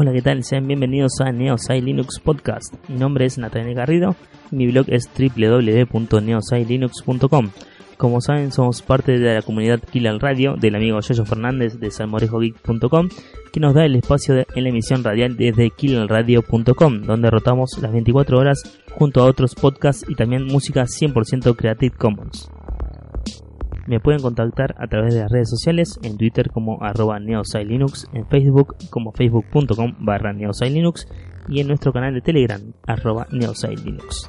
Hola, ¿qué tal? Sean bienvenidos a Neosai Linux Podcast. Mi nombre es Natalia Garrido y mi blog es www.neosailinux.com. Como saben, somos parte de la comunidad Kill Radio del amigo Yoyo Fernández de salmorejogeek.com, que nos da el espacio en la emisión radial desde killalradio.com, donde rotamos las 24 horas junto a otros podcasts y también música 100% Creative Commons. Me pueden contactar a través de las redes sociales, en Twitter como arroba neosailinux, en Facebook como facebook.com barra neosailinux y en nuestro canal de Telegram arroba neosailinux.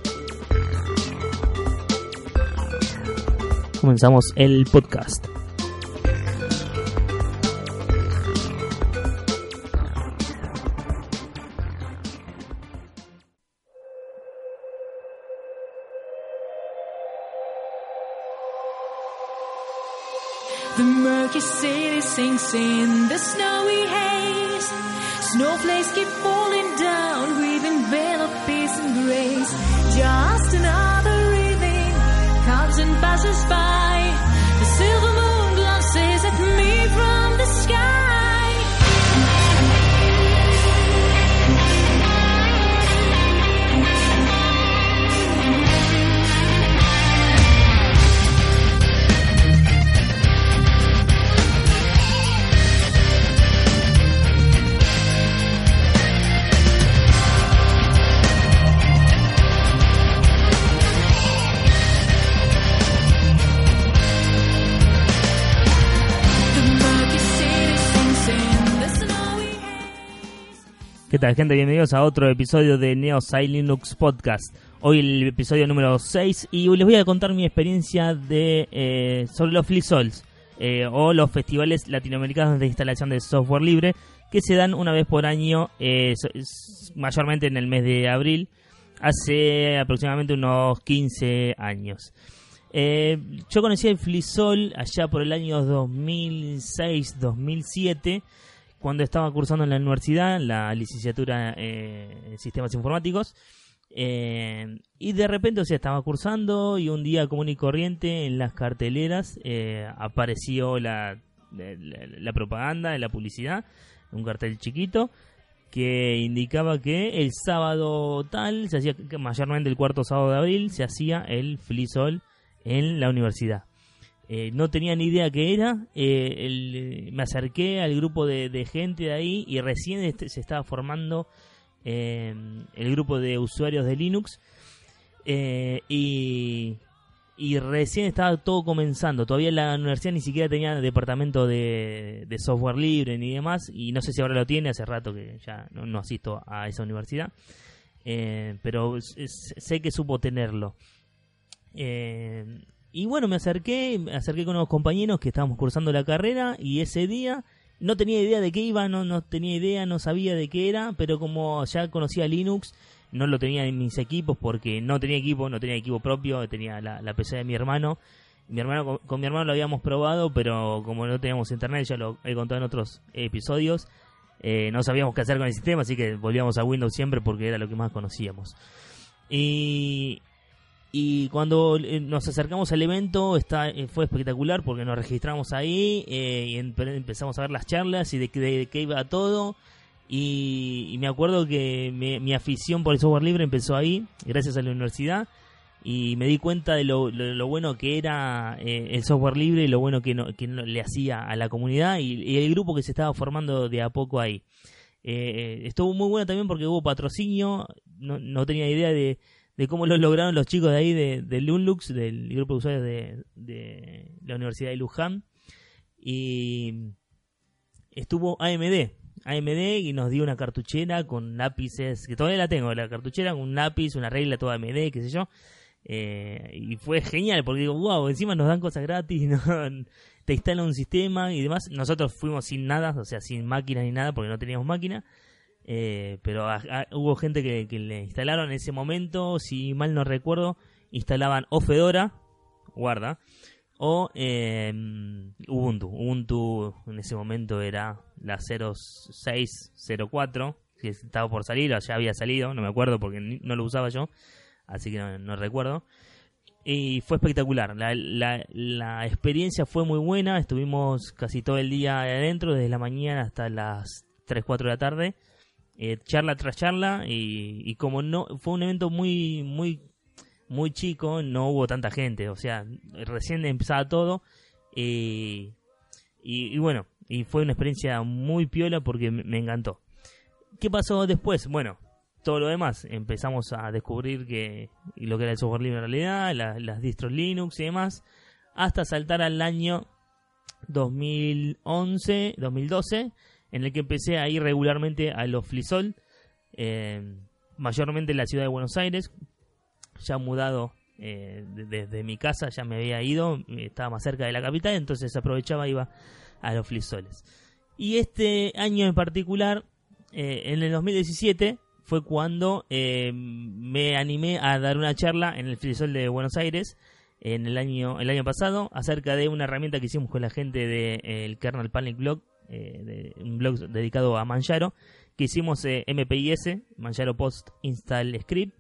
Comenzamos el podcast. seen the snow. ¿Qué tal gente? Bienvenidos a otro episodio de Neo Linux Podcast. Hoy el episodio número 6 y les voy a contar mi experiencia de eh, sobre los FliSols eh, o los festivales latinoamericanos de instalación de software libre que se dan una vez por año, eh, mayormente en el mes de abril, hace aproximadamente unos 15 años. Yo conocí el FliSol allá por el año 2006-2007 cuando estaba cursando en la universidad la licenciatura eh, en sistemas informáticos eh, y de repente o sea estaba cursando y un día común y corriente en las carteleras eh, apareció la, la, la propaganda la publicidad un cartel chiquito que indicaba que el sábado tal se hacía mayormente el cuarto sábado de abril se hacía el FliSol en la universidad eh, no tenía ni idea qué era. eh, el- eh, me acerqué al grupo de, gente de ahí y recién este- se estaba formando el grupo de usuarios de Linux. y, recién estaba todo comenzando. Todavía la universidad ni siquiera tenía departamento de, software libre ni demás. Y no sé si ahora lo tiene. Hace rato que ya no, asisto a esa universidad. Pero sé que supo tenerlo. Y bueno, me acerqué, me acerqué con unos compañeros que estábamos cursando la carrera y ese día no tenía idea de qué iba, no, no tenía idea, no sabía de qué era, pero como ya conocía Linux, no lo tenía en mis equipos porque no tenía equipo, no tenía equipo propio, tenía la, la PC de mi hermano. Mi hermano con, mi hermano lo habíamos probado, pero como no teníamos internet, ya lo he contado en otros episodios, eh, no sabíamos qué hacer con el sistema, así que volvíamos a Windows siempre porque era lo que más conocíamos. Y, Y cuando eh, nos acercamos al evento está, eh, fue espectacular porque nos registramos ahí eh, y empe- empezamos a ver las charlas y de, qué- de qué iba todo. Y, y me acuerdo que mi, mi afición por el software libre empezó ahí, gracias a la universidad. Y me di cuenta de lo, lo- bueno que era el software libre y lo bueno que, no- que no- le hacía a la comunidad y, y el grupo que se estaba formando de a poco ahí. Eh, estuvo muy bueno también porque hubo patrocinio, no, no tenía idea de, de cómo lo lograron los chicos de ahí de, de Lunlux, del grupo de usuarios de, de la Universidad de Luján. Y estuvo AMD, AMD y nos dio una cartuchera con lápices, que todavía la tengo, la cartuchera con un lápiz, una regla toda AMD, qué sé yo. Eh, y fue genial porque digo, wow, encima nos dan cosas gratis, ¿no? te instalan un sistema y demás. Nosotros fuimos sin nada, o sea, sin máquinas ni nada porque no teníamos máquina. Eh, pero a- hubo gente que, le instalaron en ese momento, si mal no recuerdo, instalaban o Fedora, guarda, o eh, Ubuntu. Ubuntu en ese momento era la 0604, que estaba por salir, o ya había salido, no me acuerdo porque no lo usaba yo, así que no, recuerdo. Y fue espectacular, la, la, la experiencia fue muy buena, estuvimos casi todo el día adentro, desde la mañana hasta las 3, 4 de la tarde, eh, charla tras charla, y, como no, fue un evento muy, muy muy chico, no hubo tanta gente, o sea, recién empezaba todo y, y, y bueno, y fue una experiencia muy piola porque me, encantó. ¿Qué pasó después? Bueno, todo lo demás, empezamos a descubrir que lo que era el software libre en realidad, la- las distros Linux y demás, hasta saltar al año 2011, 2012, en el que empecé a ir regularmente a los Flisol, eh, mayormente en la ciudad de Buenos Aires, ya mudado eh, de- desde mi casa, ya me había ido, eh, estaba más cerca de la capital, entonces aprovechaba iba a los Flisoles. Y este año en particular, eh, en el 2017, fue cuando eh, me animé a dar una charla en el Flisol de Buenos Aires en el año el año pasado acerca de una herramienta que hicimos con la gente del Kernel Panic Blog, eh, de, un blog dedicado a Manjaro, que hicimos eh, MPIS, Manjaro Post Install Script,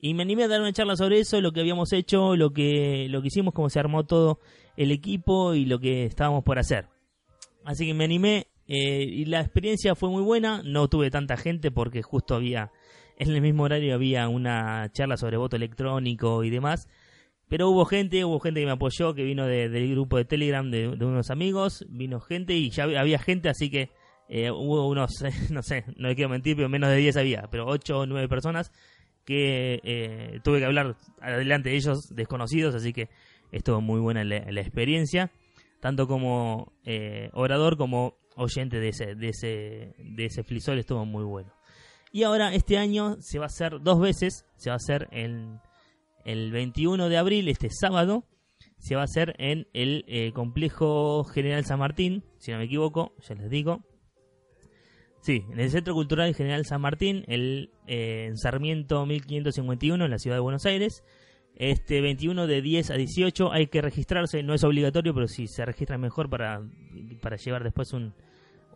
y me animé a dar una charla sobre eso, lo que habíamos hecho, lo que, lo que hicimos, cómo se armó todo el equipo y lo que estábamos por hacer. Así que me animé eh, y la experiencia fue muy buena. No tuve tanta gente porque justo había, en el mismo horario había una charla sobre voto electrónico y demás. Pero hubo gente, hubo gente que me apoyó, que vino de- del grupo de Telegram de, unos amigos, vino gente y ya había- había gente, así que eh, hubo unos, no sé, no le quiero mentir, pero menos de 10 había, pero 8 o 9 personas que eh, tuve que hablar adelante de ellos desconocidos, así que estuvo muy buena la, la experiencia, tanto como eh, orador como oyente de ese, de ese, de ese flisol, estuvo muy bueno. Y ahora este año se va a hacer dos veces, se va a hacer en el 21 de abril, este sábado, se va a hacer en el eh, complejo General San Martín, si no me equivoco, ya les digo. Sí, en el Centro Cultural General San Martín, el, eh, en Sarmiento 1551, en la ciudad de Buenos Aires. Este 21 de 10 a 18 hay que registrarse, no es obligatorio, pero si se registra mejor para, para llevar después un,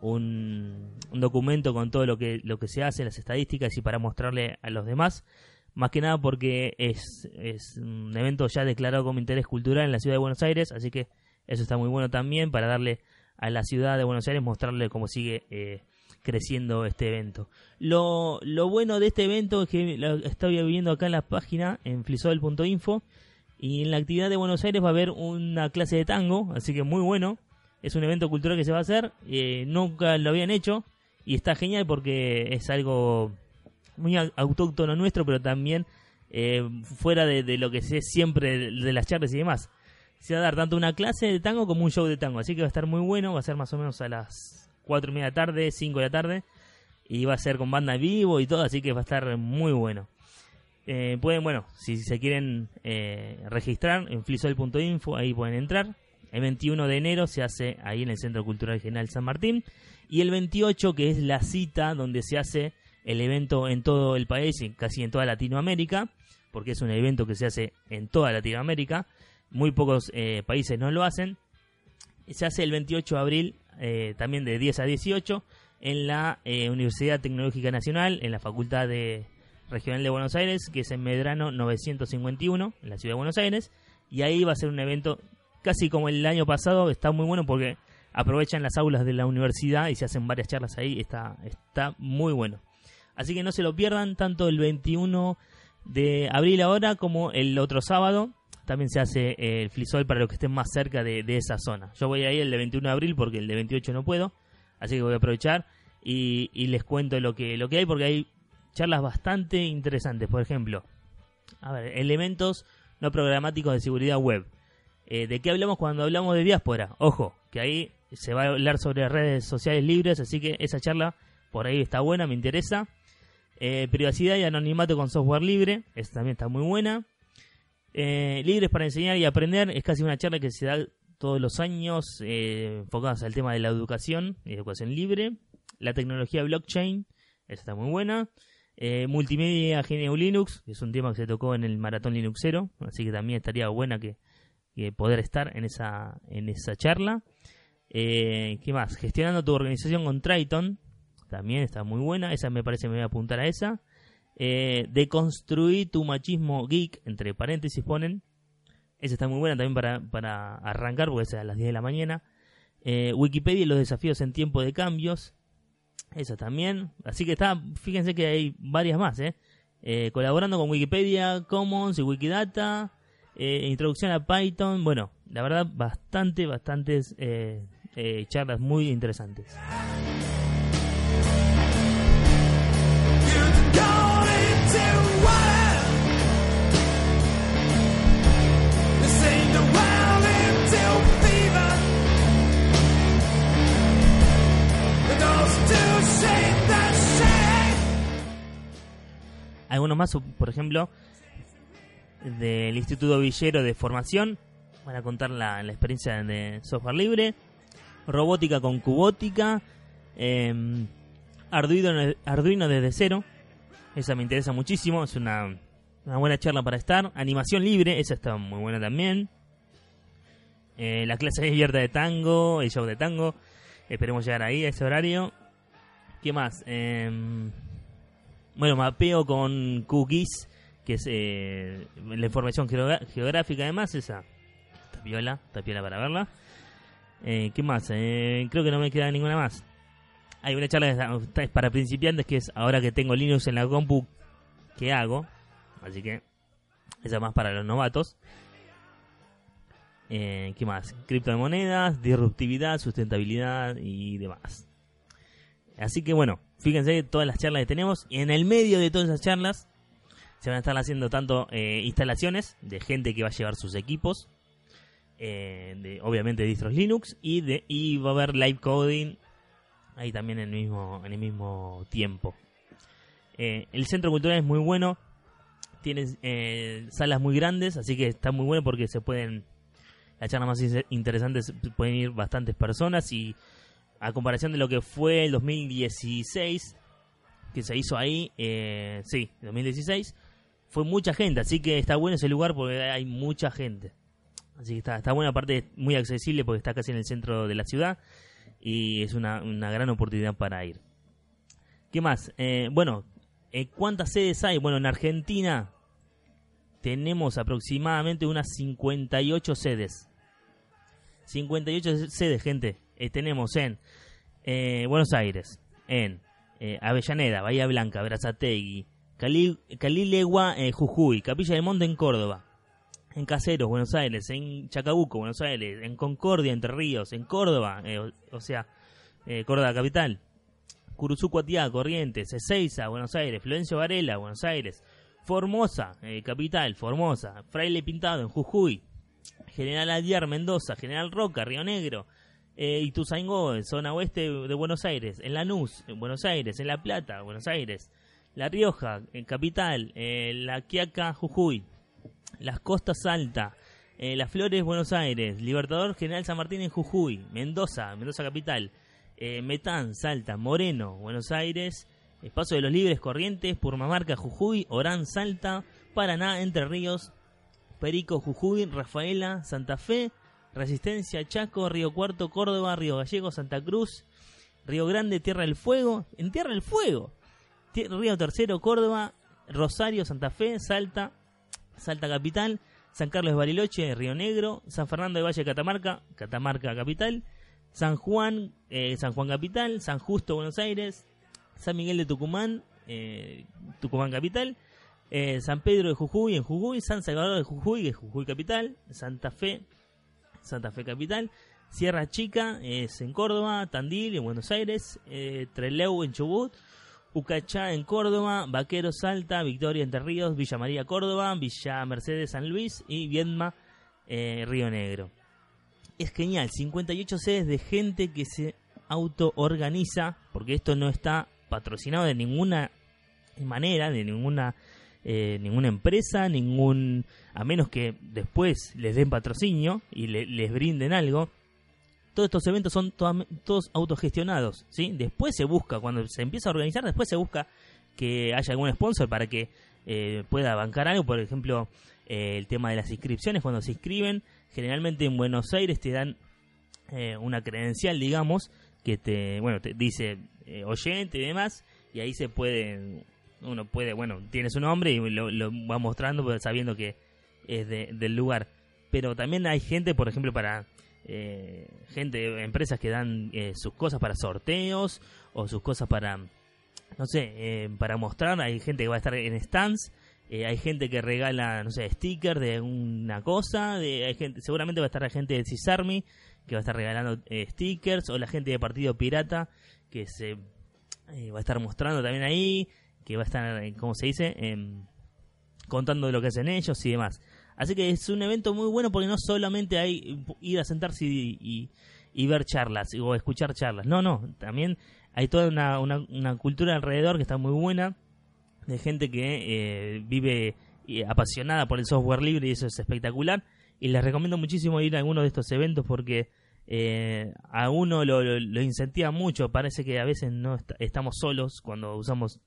un, un documento con todo lo que, lo que se hace, las estadísticas y para mostrarle a los demás. Más que nada porque es, es un evento ya declarado como interés cultural en la ciudad de Buenos Aires, así que eso está muy bueno también para darle a la ciudad de Buenos Aires, mostrarle cómo sigue eh, creciendo este evento. Lo, lo bueno de este evento es que lo estoy viendo acá en la página, en flisol.info, y en la actividad de Buenos Aires va a haber una clase de tango, así que muy bueno. Es un evento cultural que se va a hacer, eh, nunca lo habían hecho, y está genial porque es algo muy au- autóctono nuestro, pero también eh, fuera de, lo que sé siempre de, de las charlas y demás. Se va a dar tanto una clase de tango como un show de tango, así que va a estar muy bueno, va a ser más o menos a las 4 y media de la tarde, 5 de la tarde, y va a ser con banda en vivo y todo, así que va a estar muy bueno. Eh, pueden, bueno, si se quieren eh, registrar en flisol.info, ahí pueden entrar. El 21 de enero se hace ahí en el Centro Cultural General San Martín. Y el 28, que es la cita donde se hace el evento en todo el país y casi en toda Latinoamérica, porque es un evento que se hace en toda Latinoamérica. Muy pocos eh, países no lo hacen. Se hace el 28 de abril, eh, también de 10 a 18, en la eh, Universidad Tecnológica Nacional, en la Facultad de, Regional de Buenos Aires, que es en Medrano 951, en la ciudad de Buenos Aires. Y ahí va a ser un evento casi como el año pasado, está muy bueno porque aprovechan las aulas de la universidad y se hacen varias charlas ahí, está, está muy bueno. Así que no se lo pierdan tanto el 21 de abril ahora como el otro sábado. También se hace eh, el flisol para los que estén más cerca de, esa zona. Yo voy a ir el de 21 de abril porque el de 28 no puedo. Así que voy a aprovechar y, y les cuento lo que, lo que hay porque hay charlas bastante interesantes. Por ejemplo, a ver, elementos no programáticos de seguridad web. Eh, ¿De qué hablamos cuando hablamos de diáspora? Ojo, que ahí se va a hablar sobre redes sociales libres, así que esa charla por ahí está buena, me interesa. Eh, privacidad y anonimato con software libre, esa también está muy buena. Eh, libres para enseñar y aprender, es casi una charla que se da todos los años, eh, enfocadas al tema de la educación y educación libre. La tecnología blockchain, esa está muy buena. Eh, multimedia GNU Linux, que es un tema que se tocó en el Maratón Linuxero, así que también estaría buena que, que poder estar en esa, en esa charla. Eh, ¿Qué más? Gestionando tu organización con Triton, también está muy buena, esa me parece me voy a apuntar a esa. Eh, deconstruir tu machismo geek, entre paréntesis ponen. Esa está muy buena también para, para arrancar, porque es a las 10 de la mañana. Eh, Wikipedia y los desafíos en tiempo de cambios. Esa también. Así que está, fíjense que hay varias más, ¿eh? Eh, colaborando con Wikipedia, Commons y Wikidata. introducción a Python. Bueno, la verdad, bastante, bastantes charlas muy interesantes. Algunos más, por ejemplo, del Instituto Villero de Formación. Van a contar la, la experiencia de software libre. Robótica con cubótica. eh, Arduino, Arduino desde cero. Esa me interesa muchísimo. Es una, una buena charla para estar. Animación libre. Esa está muy buena también. Eh, la clase abierta de tango. El show de tango. Esperemos llegar ahí a ese horario. ¿Qué más? Em, bueno, mapeo con cookies, que es eh, la información geográfica además, esa está piola, está piola para verla. Eh, ¿Qué más? Eh, creo que no me queda ninguna más. Hay una charla es para principiantes que es ahora que tengo Linux en la compu, ¿qué hago? Así que esa es más para los novatos. Eh, ¿Qué más? Criptomonedas, disruptividad, sustentabilidad y demás. Así que bueno, fíjense todas las charlas que tenemos. Y en el medio de todas esas charlas se van a estar haciendo tanto eh, instalaciones de gente que va a llevar sus equipos. eh, de, obviamente distros Linux. Y, de, y va a haber live coding ahí también en el mismo, en el mismo tiempo. Eh, el centro cultural es muy bueno. Tiene eh, salas muy grandes, así que está muy bueno porque se pueden... Las charlas más in- interesantes pueden ir bastantes personas y a comparación de lo que fue el 2016 que se hizo ahí, eh, sí, 2016 fue mucha gente, así que está bueno ese lugar porque hay mucha gente. Así que está, está bueno, aparte muy accesible porque está casi en el centro de la ciudad y es una, una gran oportunidad para ir. ¿Qué más? Eh, bueno, eh, ¿cuántas sedes hay? Bueno, en Argentina tenemos aproximadamente unas 58 sedes. 58 sedes, gente. Eh, tenemos en eh, Buenos Aires, en eh, Avellaneda, Bahía Blanca, Brazategui, Cali, Calilegua, Jujuy, Capilla del Monte en Córdoba, en Caseros, Buenos Aires, en Chacabuco, Buenos Aires, en Concordia, Entre Ríos, en Córdoba, o, sea, Córdoba capital, Curuzú, Cuatiá, Corrientes, Ezeiza, Buenos Aires, Florencio Varela, Buenos Aires, Formosa, capital, Formosa, Fraile Pintado, en Jujuy, General Aldiar, Mendoza, General Roca, Río Negro, eh, Ituzaingó, zona oeste de Buenos Aires, en Lanús, en Buenos Aires, en La Plata, Buenos Aires, La Rioja, Capital, eh, La Quiaca, Jujuy, Las Costas Alta, eh, Las Flores, Buenos Aires, Libertador General San Martín en Jujuy, Mendoza, Mendoza Capital, eh, Metán, Salta, Moreno, Buenos Aires, Espacio de los Libres, Corrientes, Purmamarca, Jujuy, Orán, Salta, Paraná, Entre Ríos, Perico, Jujuy, Rafaela, Santa Fe, Resistencia, Chaco, Río Cuarto, Córdoba, Río Gallego, Santa Cruz, Río Grande, Tierra del Fuego, en Tierra del Fuego, Río Tercero, Córdoba, Rosario, Santa Fe, Salta, Salta Capital, San Carlos de Bariloche, Río Negro, San Fernando de Valle de Catamarca, Catamarca Capital, San Juan, eh, San Juan Capital, San Justo, Buenos Aires, San Miguel de Tucumán, eh, Tucumán Capital, eh, San Pedro de Jujuy, en Jujuy, San Salvador de Jujuy, que es Jujuy Capital, Santa Fe, Santa Fe Capital, Sierra Chica es en Córdoba, Tandil en Buenos Aires, eh, Trelew en Chubut, Ucachá en Córdoba, Vaquero Salta, Victoria Entre Ríos, Villa María Córdoba, Villa Mercedes San Luis y Viedma eh, Río Negro. Es genial, 58 sedes de gente que se auto-organiza, porque esto no está patrocinado de ninguna manera, de ninguna eh, ninguna empresa, ningún a menos que después les den patrocinio y le- les brinden algo. Todos estos eventos son todos autogestionados, ¿sí? Después se busca, cuando se empieza a organizar, después se busca que haya algún sponsor para que eh, pueda bancar algo, por ejemplo, eh, el tema de las inscripciones, cuando se inscriben, generalmente en Buenos Aires te dan eh, una credencial, digamos, que te, bueno, te dice oyente y demás, y ahí se puede, uno puede, bueno, tiene su nombre y lo, lo va mostrando pues, sabiendo que es de- del lugar. Pero también hay gente, por ejemplo, para eh, gente, empresas que dan eh, sus cosas para sorteos o sus cosas para, no sé, eh, para mostrar. Hay gente que va a estar en stands. eh, hay gente que regala, no sé, stickers de una cosa. De, hay gente, seguramente va a estar la gente de Cisarmi que va a estar regalando eh, stickers. O la gente de Partido Pirata que se va a estar mostrando también ahí. Que va a estar, eh, ¿cómo se dice? Em, contando de lo que hacen ellos y demás. Así que es un evento muy bueno porque no solamente hay ir a sentarse y, ver charlas o escuchar charlas. No, no, también hay toda una, cultura alrededor que está muy buena de gente que eh, vive apasionada por el software libre y eso es espectacular. Y les recomiendo muchísimo ir a alguno de estos eventos porque eh, a uno lo, lo- lo incentiva mucho. Parece que a veces no est- estamos solos cuando usamos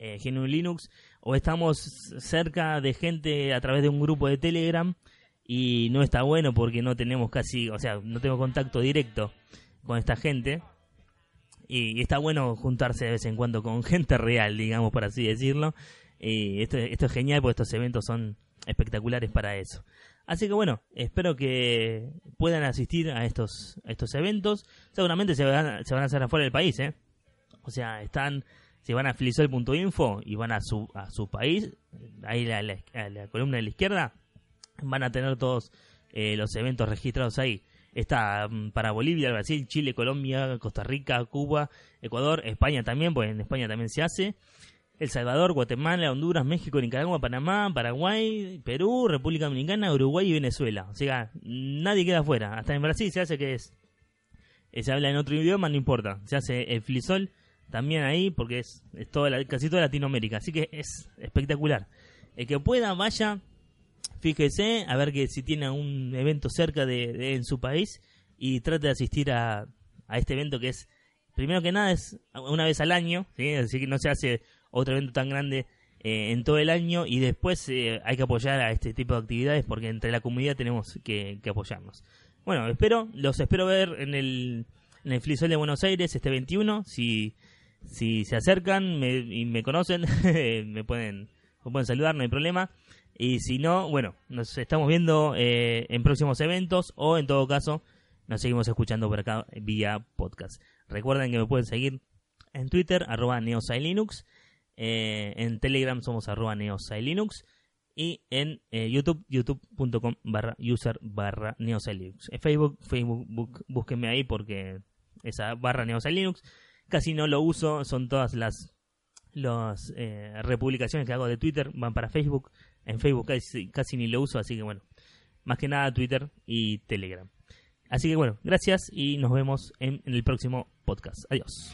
eh, GNU Linux o estamos cerca de gente a través de un grupo de Telegram y no está bueno porque no tenemos casi, o sea, no tengo contacto directo con esta gente y, está bueno juntarse de vez en cuando con gente real, digamos por así decirlo. Y esto, esto es genial porque estos eventos son espectaculares para eso. Así que bueno, espero que puedan asistir a estos, a estos eventos. Seguramente se van, se van a hacer afuera del país, ¿eh? O sea, están, si van a filisol.info y van a su, a su país, ahí la, la columna de la izquierda, van a tener todos eh, los eventos registrados ahí. Está mm, para Bolivia, Brasil, Chile, Colombia, Costa Rica, Cuba, Ecuador, España también, pues en España también se hace. El Salvador, Guatemala, Honduras, México, Nicaragua, Panamá, Paraguay, Perú, República Dominicana, Uruguay y Venezuela. O sea, nadie queda afuera. Hasta en Brasil se hace que es. eh, Se habla en otro idioma, no importa. Se hace el Flisol también ahí porque es, es toda la- casi toda Latinoamérica. Así que es espectacular. El que pueda, vaya, fíjese a ver que si tiene un evento cerca de, de- en su país y trate de asistir a, a este evento que es primero que nada es una vez al año ¿sí? así que no se hace otro evento tan grande eh, en todo el año y después eh, hay que apoyar a este tipo de actividades porque entre la comunidad tenemos que, que apoyarnos bueno espero los espero ver en el en el Flisol de Buenos Aires este 21 si si se acercan y me conocen me pueden pueden saludar no hay problema y si no, bueno, nos estamos viendo eh, en próximos eventos o en todo caso nos seguimos escuchando por acá vía podcast. Recuerden que me pueden seguir en Twitter, arroba neosailinux, eh, en Telegram somos arroba neosailinux y en eh, YouTube, youtube.com barra user barra neosailinux. En Facebook, Facebook, búsquenme ahí porque esa barra neosailinux casi no lo uso, son todas las las eh, republicaciones que hago de Twitter van para Facebook. En Facebook casi, casi ni lo uso, así que bueno, más que nada Twitter y Telegram. Así que bueno, gracias y nos vemos en, el próximo podcast. Adiós.